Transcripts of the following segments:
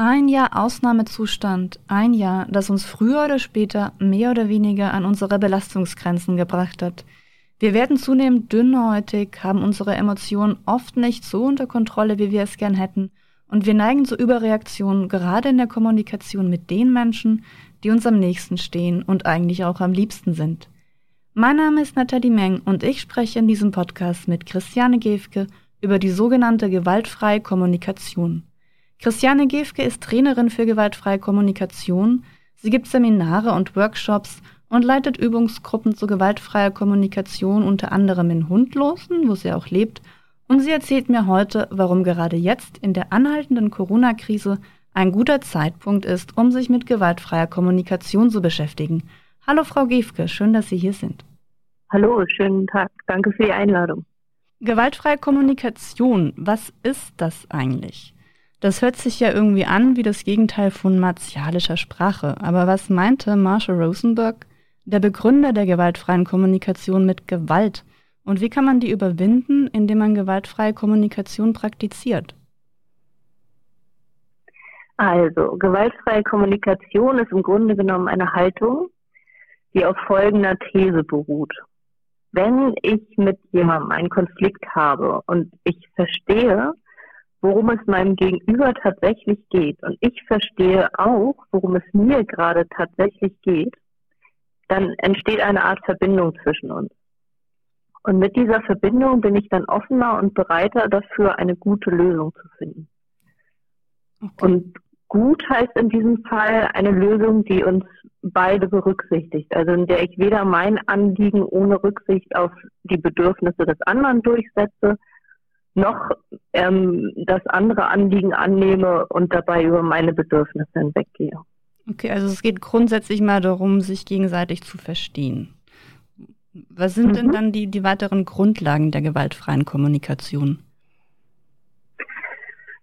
Ein Jahr Ausnahmezustand, ein Jahr, das uns früher oder später mehr oder weniger an unsere Belastungsgrenzen gebracht hat. Wir werden zunehmend dünnhäutig, haben unsere Emotionen oft nicht so unter Kontrolle, wie wir es gern hätten, und wir neigen zu Überreaktionen, gerade in der Kommunikation mit den Menschen, die uns am nächsten stehen und eigentlich auch am liebsten sind. Mein Name ist Nathalie Meng und ich spreche in diesem Podcast mit Christiane Gefke über die sogenannte gewaltfreie Kommunikation. Christiane Gefke ist Trainerin für gewaltfreie Kommunikation. Sie gibt Seminare und Workshops und leitet Übungsgruppen zu gewaltfreier Kommunikation unter anderem in Hundlosen, wo sie auch lebt. Und sie erzählt mir heute, warum gerade jetzt in der anhaltenden Corona-Krise ein guter Zeitpunkt ist, um sich mit gewaltfreier Kommunikation zu beschäftigen. Hallo Frau Gefke, schön, dass Sie hier sind. Hallo, schönen Tag. Danke für die Einladung. Gewaltfreie Kommunikation, was ist das eigentlich? Das hört sich ja irgendwie an wie das Gegenteil von martialischer Sprache. Aber was meinte Marshall Rosenberg, der Begründer der gewaltfreien Kommunikation, mit Gewalt? Und wie kann man die überwinden, indem man gewaltfreie Kommunikation praktiziert? Also, gewaltfreie Kommunikation ist im Grunde genommen eine Haltung, die auf folgender These beruht. Wenn ich mit jemandem einen Konflikt habe und ich verstehe, worum es meinem Gegenüber tatsächlich geht und ich verstehe auch, worum es mir gerade tatsächlich geht, dann entsteht eine Art Verbindung zwischen uns. Und mit dieser Verbindung bin ich dann offener und bereiter dafür, eine gute Lösung zu finden. Okay. Und gut heißt in diesem Fall eine Lösung, die uns beide berücksichtigt. Also in der ich weder mein Anliegen ohne Rücksicht auf die Bedürfnisse des anderen durchsetze, noch ähm, das andere Anliegen annehme und dabei über meine Bedürfnisse hinweggehe. Okay, also es geht grundsätzlich mal darum, sich gegenseitig zu verstehen. Was sind mhm. denn dann die, die weiteren Grundlagen der gewaltfreien Kommunikation?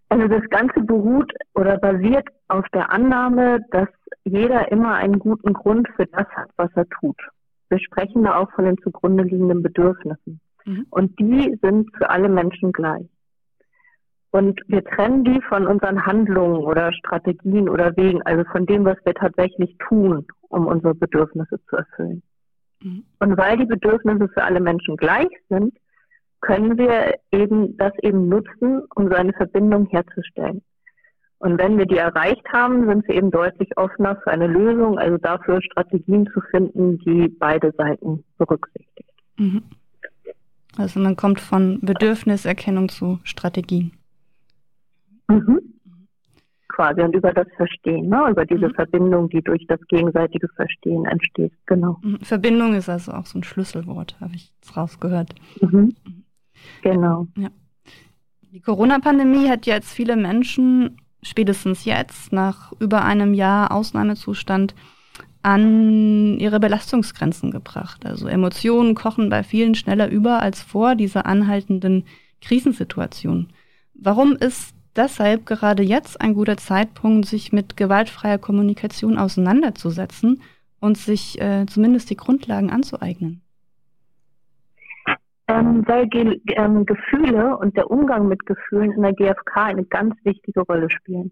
Also das Ganze beruht oder basiert auf der Annahme, dass jeder immer einen guten Grund für das hat, was er tut. Wir sprechen da auch von den zugrunde liegenden Bedürfnissen. Mhm. Und die sind für alle Menschen gleich. Und wir trennen die von unseren Handlungen oder Strategien oder Wegen, also von dem, was wir tatsächlich tun, um unsere Bedürfnisse zu erfüllen. Mhm. Und weil die Bedürfnisse für alle Menschen gleich sind, können wir eben das eben nutzen, um so eine Verbindung herzustellen. Und wenn wir die erreicht haben, sind wir eben deutlich offener für eine Lösung, also dafür Strategien zu finden, die beide Seiten berücksichtigt. Mhm. Also man kommt von Bedürfniserkennung zu Strategien. Mhm. Quasi und über das Verstehen, ne? über diese mhm. Verbindung, die durch das gegenseitige Verstehen entsteht. Genau. Mhm. Verbindung ist also auch so ein Schlüsselwort, habe ich jetzt rausgehört. Mhm. Genau. Ja. Die Corona-Pandemie hat jetzt viele Menschen, spätestens jetzt, nach über einem Jahr Ausnahmezustand, an ihre Belastungsgrenzen gebracht. Also Emotionen kochen bei vielen schneller über als vor dieser anhaltenden Krisensituation. Warum ist deshalb gerade jetzt ein guter Zeitpunkt, sich mit gewaltfreier Kommunikation auseinanderzusetzen und sich äh, zumindest die Grundlagen anzueignen? Ähm, weil Ge ähm, Gefühle und der Umgang mit Gefühlen in der GfK eine ganz wichtige Rolle spielen.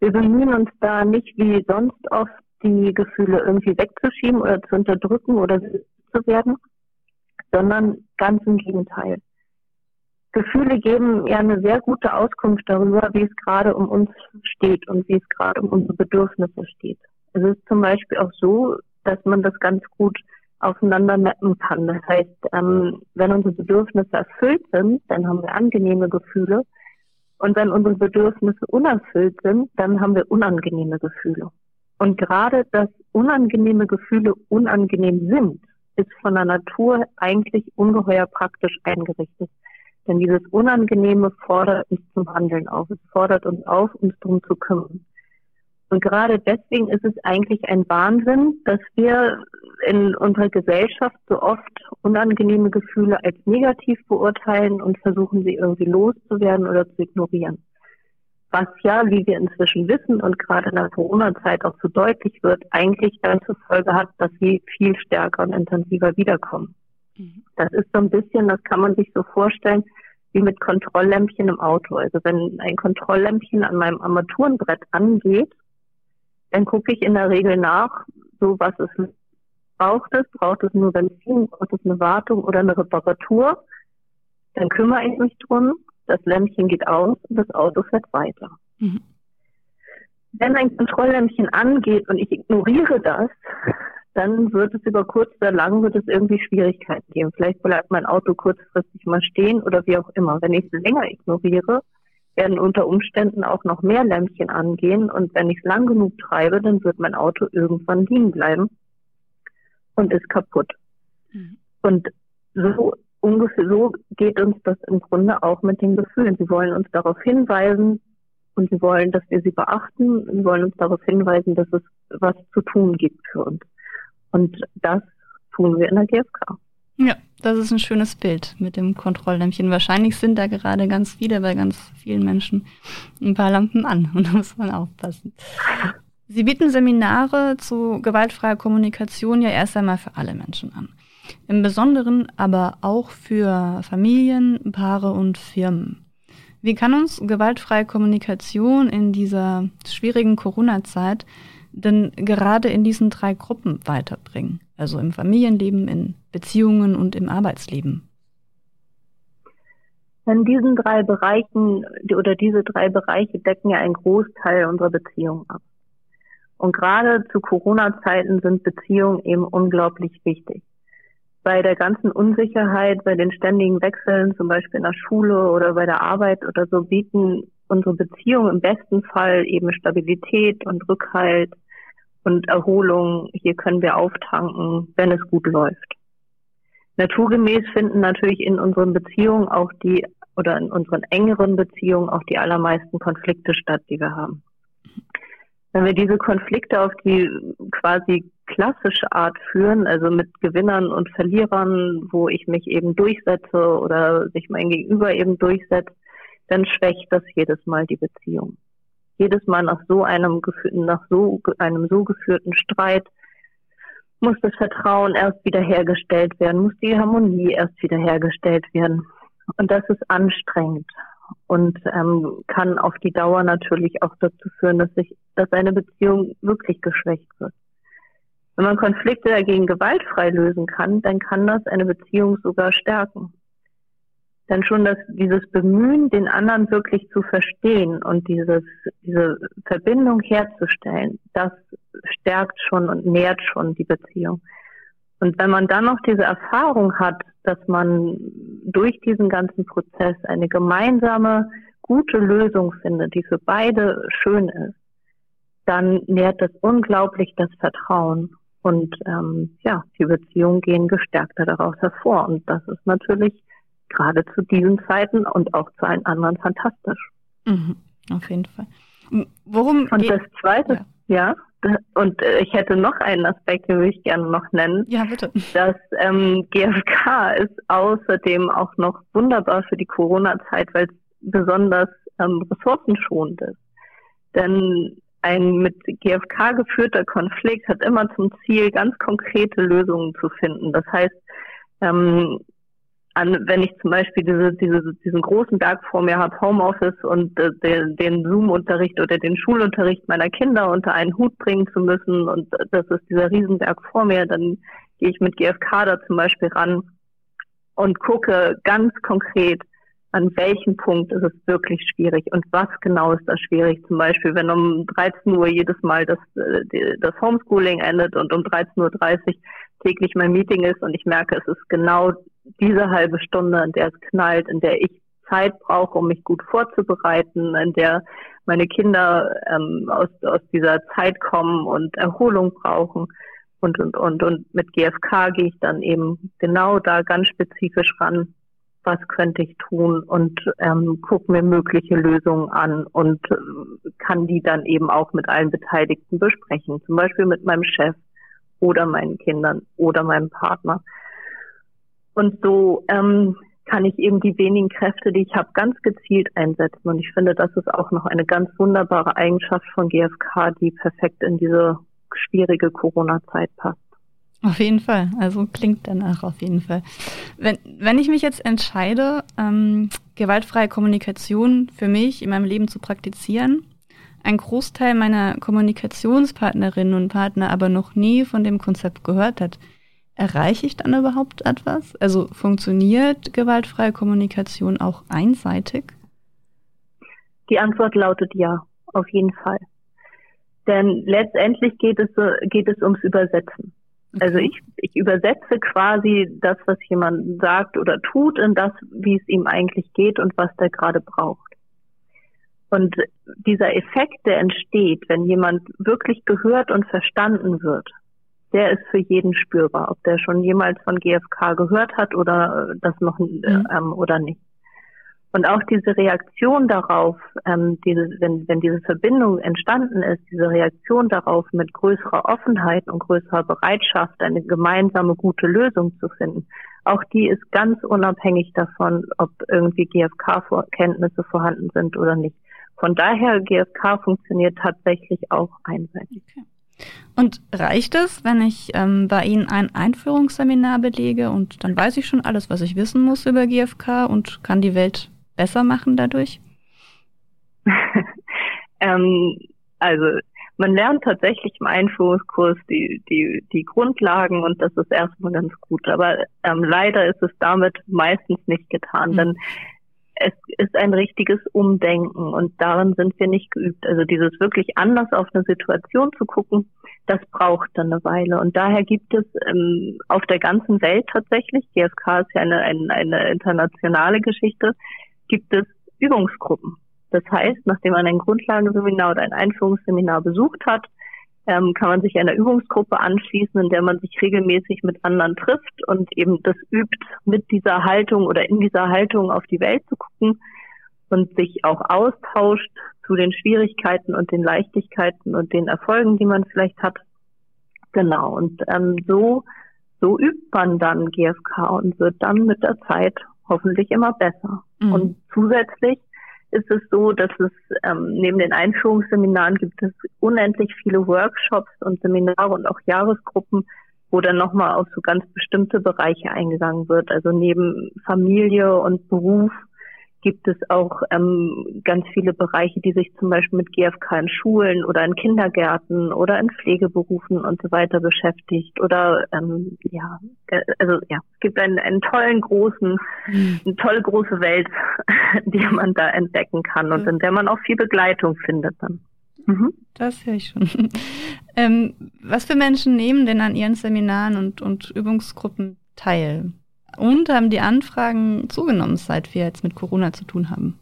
Wir bemühen uns da nicht wie sonst oft die Gefühle irgendwie wegzuschieben oder zu unterdrücken oder zu werden, sondern ganz im Gegenteil. Gefühle geben ja eine sehr gute Auskunft darüber, wie es gerade um uns steht und wie es gerade um unsere Bedürfnisse steht. Es ist zum Beispiel auch so, dass man das ganz gut aufeinander mappen kann. Das heißt, ähm, wenn unsere Bedürfnisse erfüllt sind, dann haben wir angenehme Gefühle. Und wenn unsere Bedürfnisse unerfüllt sind, dann haben wir unangenehme Gefühle. Und gerade, dass unangenehme Gefühle unangenehm sind, ist von der Natur eigentlich ungeheuer praktisch eingerichtet. Denn dieses Unangenehme fordert uns zum Handeln auf. Es fordert uns auf, uns darum zu kümmern. Und gerade deswegen ist es eigentlich ein Wahnsinn, dass wir in unserer Gesellschaft so oft unangenehme Gefühle als negativ beurteilen und versuchen, sie irgendwie loszuwerden oder zu ignorieren was ja, wie wir inzwischen wissen und gerade in der Corona-Zeit auch so deutlich wird, eigentlich dann zur Folge hat, dass sie viel stärker und intensiver wiederkommen. Mhm. Das ist so ein bisschen, das kann man sich so vorstellen, wie mit Kontrolllämpchen im Auto. Also wenn ein Kontrolllämpchen an meinem Armaturenbrett angeht, dann gucke ich in der Regel nach, so was es braucht es, braucht es nur Benzin, braucht es eine Wartung oder eine Reparatur. Dann kümmere ich mich drum, das Lämpchen geht aus und das Auto fährt weiter. Mhm. Wenn ein Kontrolllämpchen angeht und ich ignoriere das, dann wird es über kurz oder lang wird es irgendwie Schwierigkeiten geben. Vielleicht bleibt mein Auto kurzfristig mal stehen oder wie auch immer. Wenn ich es länger ignoriere, werden unter Umständen auch noch mehr Lämpchen angehen und wenn ich es lang genug treibe, dann wird mein Auto irgendwann liegen bleiben und ist kaputt. Mhm. Und so ungefähr so geht uns das im Grunde auch mit den Gefühlen. Sie wollen uns darauf hinweisen und sie wollen, dass wir sie beachten. Sie wollen uns darauf hinweisen, dass es was zu tun gibt für uns. Und das tun wir in der GfK. Ja, das ist ein schönes Bild mit dem Kontrolllämpchen. Wahrscheinlich sind da gerade ganz viele bei ganz vielen Menschen ein paar Lampen an und da muss man aufpassen. Sie bieten Seminare zu gewaltfreier Kommunikation ja erst einmal für alle Menschen an. Im Besonderen aber auch für Familien, Paare und Firmen. Wie kann uns gewaltfreie Kommunikation in dieser schwierigen Corona-Zeit denn gerade in diesen drei Gruppen weiterbringen? Also im Familienleben, in Beziehungen und im Arbeitsleben? In diesen drei Bereichen oder diese drei Bereiche decken ja einen Großteil unserer Beziehungen ab. Und gerade zu Corona-Zeiten sind Beziehungen eben unglaublich wichtig. Bei der ganzen Unsicherheit, bei den ständigen Wechseln, zum Beispiel in der Schule oder bei der Arbeit oder so, bieten unsere Beziehungen im besten Fall eben Stabilität und Rückhalt und Erholung. Hier können wir auftanken, wenn es gut läuft. Naturgemäß finden natürlich in unseren Beziehungen auch die oder in unseren engeren Beziehungen auch die allermeisten Konflikte statt, die wir haben. Wenn wir diese Konflikte auf die quasi klassische Art führen, also mit Gewinnern und Verlierern, wo ich mich eben durchsetze oder sich mein Gegenüber eben durchsetzt, dann schwächt das jedes Mal die Beziehung. Jedes Mal nach so einem, nach so einem so geführten Streit muss das Vertrauen erst wiederhergestellt werden, muss die Harmonie erst wiederhergestellt werden. Und das ist anstrengend und ähm, kann auf die Dauer natürlich auch dazu führen, dass sich, dass eine Beziehung wirklich geschwächt wird. Wenn man Konflikte dagegen gewaltfrei lösen kann, dann kann das eine Beziehung sogar stärken. Denn schon dass dieses Bemühen, den anderen wirklich zu verstehen und dieses, diese Verbindung herzustellen, das stärkt schon und nährt schon die Beziehung. Und wenn man dann noch diese Erfahrung hat, dass man durch diesen ganzen Prozess eine gemeinsame, gute Lösung findet, die für beide schön ist, dann nährt das unglaublich das Vertrauen. Und ähm, ja, die Beziehungen gehen gestärkter daraus hervor. Und das ist natürlich gerade zu diesen Zeiten und auch zu allen anderen fantastisch. Mhm, auf jeden Fall. Worum und das Zweite, ja. ja und äh, ich hätte noch einen Aspekt, den würde ich gerne noch nennen. Ja, bitte. Das ähm, GfK ist außerdem auch noch wunderbar für die Corona-Zeit, weil es besonders ähm, ressourcenschonend ist. Denn ein mit GfK geführter Konflikt hat immer zum Ziel, ganz konkrete Lösungen zu finden. Das heißt, ähm, an, wenn ich zum Beispiel diese, diese, diesen großen Berg vor mir habe, Homeoffice und äh, den, den Zoom-Unterricht oder den Schulunterricht meiner Kinder unter einen Hut bringen zu müssen und das ist dieser Riesenberg vor mir, dann gehe ich mit GFK da zum Beispiel ran und gucke ganz konkret, an welchem Punkt ist es wirklich schwierig und was genau ist da schwierig. Zum Beispiel, wenn um 13 Uhr jedes Mal das, äh, das Homeschooling endet und um 13.30 Uhr täglich mein Meeting ist und ich merke, es ist genau diese halbe Stunde, in der es knallt, in der ich Zeit brauche, um mich gut vorzubereiten, in der meine Kinder ähm, aus, aus dieser Zeit kommen und Erholung brauchen. Und, und, und, und mit GFK gehe ich dann eben genau da ganz spezifisch ran, was könnte ich tun und ähm, gucke mir mögliche Lösungen an und äh, kann die dann eben auch mit allen Beteiligten besprechen, zum Beispiel mit meinem Chef oder meinen Kindern oder meinem Partner. Und so ähm, kann ich eben die wenigen Kräfte, die ich habe, ganz gezielt einsetzen. Und ich finde, das ist auch noch eine ganz wunderbare Eigenschaft von GfK, die perfekt in diese schwierige Corona-Zeit passt. Auf jeden Fall. Also klingt danach auf jeden Fall. Wenn, wenn ich mich jetzt entscheide, ähm, gewaltfreie Kommunikation für mich in meinem Leben zu praktizieren, ein Großteil meiner Kommunikationspartnerinnen und Partner aber noch nie von dem Konzept gehört hat, erreiche ich dann überhaupt etwas? Also funktioniert gewaltfreie Kommunikation auch einseitig? Die Antwort lautet ja, auf jeden Fall. Denn letztendlich geht es, geht es ums Übersetzen. Also ich, ich übersetze quasi das, was jemand sagt oder tut, in das, wie es ihm eigentlich geht und was der gerade braucht. Und dieser Effekt, der entsteht, wenn jemand wirklich gehört und verstanden wird, der ist für jeden spürbar, ob der schon jemals von GfK gehört hat oder das noch mhm. ähm, oder nicht. Und auch diese Reaktion darauf, ähm, diese, wenn, wenn diese Verbindung entstanden ist, diese Reaktion darauf mit größerer Offenheit und größerer Bereitschaft, eine gemeinsame gute Lösung zu finden, auch die ist ganz unabhängig davon, ob irgendwie GfK-Kenntnisse vorhanden sind oder nicht. Von daher, GfK funktioniert tatsächlich auch einseitig. Okay. Und reicht es, wenn ich ähm, bei Ihnen ein Einführungsseminar belege und dann weiß ich schon alles, was ich wissen muss über GfK und kann die Welt besser machen dadurch? ähm, also man lernt tatsächlich im Einführungskurs die, die, die Grundlagen und das ist erstmal ganz gut. Aber ähm, leider ist es damit meistens nicht getan, mhm. denn es ist ein richtiges Umdenken und darin sind wir nicht geübt. Also dieses wirklich anders auf eine Situation zu gucken, das braucht dann eine Weile. Und daher gibt es ähm, auf der ganzen Welt tatsächlich, GfK ist ja eine, eine, eine internationale Geschichte, gibt es Übungsgruppen. Das heißt, nachdem man ein Grundlagenseminar oder ein Einführungsseminar besucht hat, ähm, kann man sich einer Übungsgruppe anschließen, in der man sich regelmäßig mit anderen trifft und eben das übt, mit dieser Haltung oder in dieser Haltung auf die Welt zu gucken und sich auch austauscht zu den Schwierigkeiten und den Leichtigkeiten und den Erfolgen, die man vielleicht hat. Genau. Und ähm, so so übt man dann GFK und wird dann mit der Zeit hoffentlich immer besser. Mhm. Und zusätzlich ist es so, dass es ähm, neben den Einführungsseminaren gibt es unendlich viele Workshops und Seminare und auch Jahresgruppen, wo dann nochmal auf so ganz bestimmte Bereiche eingegangen wird. Also neben Familie und Beruf gibt es auch ähm, ganz viele Bereiche, die sich zum Beispiel mit GfK in Schulen oder in Kindergärten oder in Pflegeberufen und so weiter beschäftigt. Oder ähm, ja, äh, also ja, es gibt einen, einen tollen großen, mhm. eine tolle große Welt, die man da entdecken kann und in der man auch viel Begleitung findet dann. Mhm. Das höre ich schon. ähm, was für Menschen nehmen denn an Ihren Seminaren und, und Übungsgruppen teil? Und haben die Anfragen zugenommen, seit wir jetzt mit Corona zu tun haben?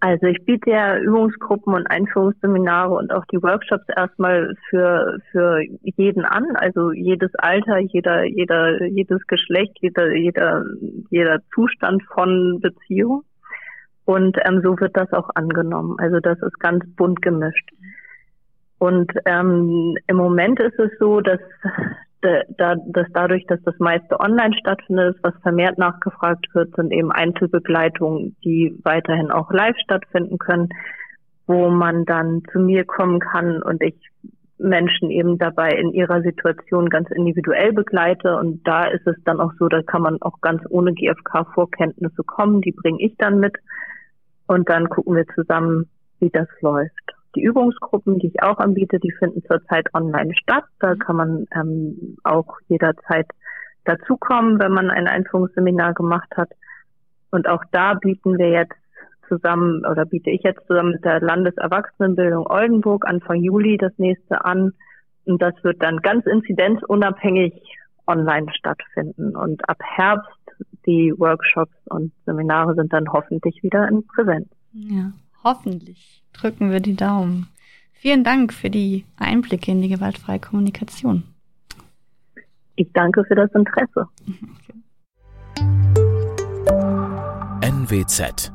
Also ich biete ja Übungsgruppen und Einführungsseminare und auch die Workshops erstmal für, für jeden an, also jedes Alter, jeder, jeder, jedes Geschlecht, jeder, jeder, jeder Zustand von Beziehung. Und ähm, so wird das auch angenommen. Also das ist ganz bunt gemischt. Und ähm, im Moment ist es so, dass da, dass dadurch, dass das meiste online stattfindet, was vermehrt nachgefragt wird, sind eben Einzelbegleitungen, die weiterhin auch live stattfinden können, wo man dann zu mir kommen kann und ich Menschen eben dabei in ihrer Situation ganz individuell begleite. Und da ist es dann auch so, da kann man auch ganz ohne GfK-Vorkenntnisse kommen, die bringe ich dann mit. Und dann gucken wir zusammen, wie das läuft. Die Übungsgruppen, die ich auch anbiete, die finden zurzeit online statt. Da kann man ähm, auch jederzeit dazukommen, wenn man ein Einführungsseminar gemacht hat. Und auch da bieten wir jetzt zusammen oder biete ich jetzt zusammen mit der Landeserwachsenenbildung Oldenburg Anfang Juli das nächste an. Und das wird dann ganz inzidenzunabhängig online stattfinden. Und ab Herbst die Workshops und Seminare sind dann hoffentlich wieder in Präsenz. Ja, hoffentlich drücken wir die Daumen. Vielen Dank für die Einblicke in die gewaltfreie Kommunikation. Ich danke für das Interesse. NWZ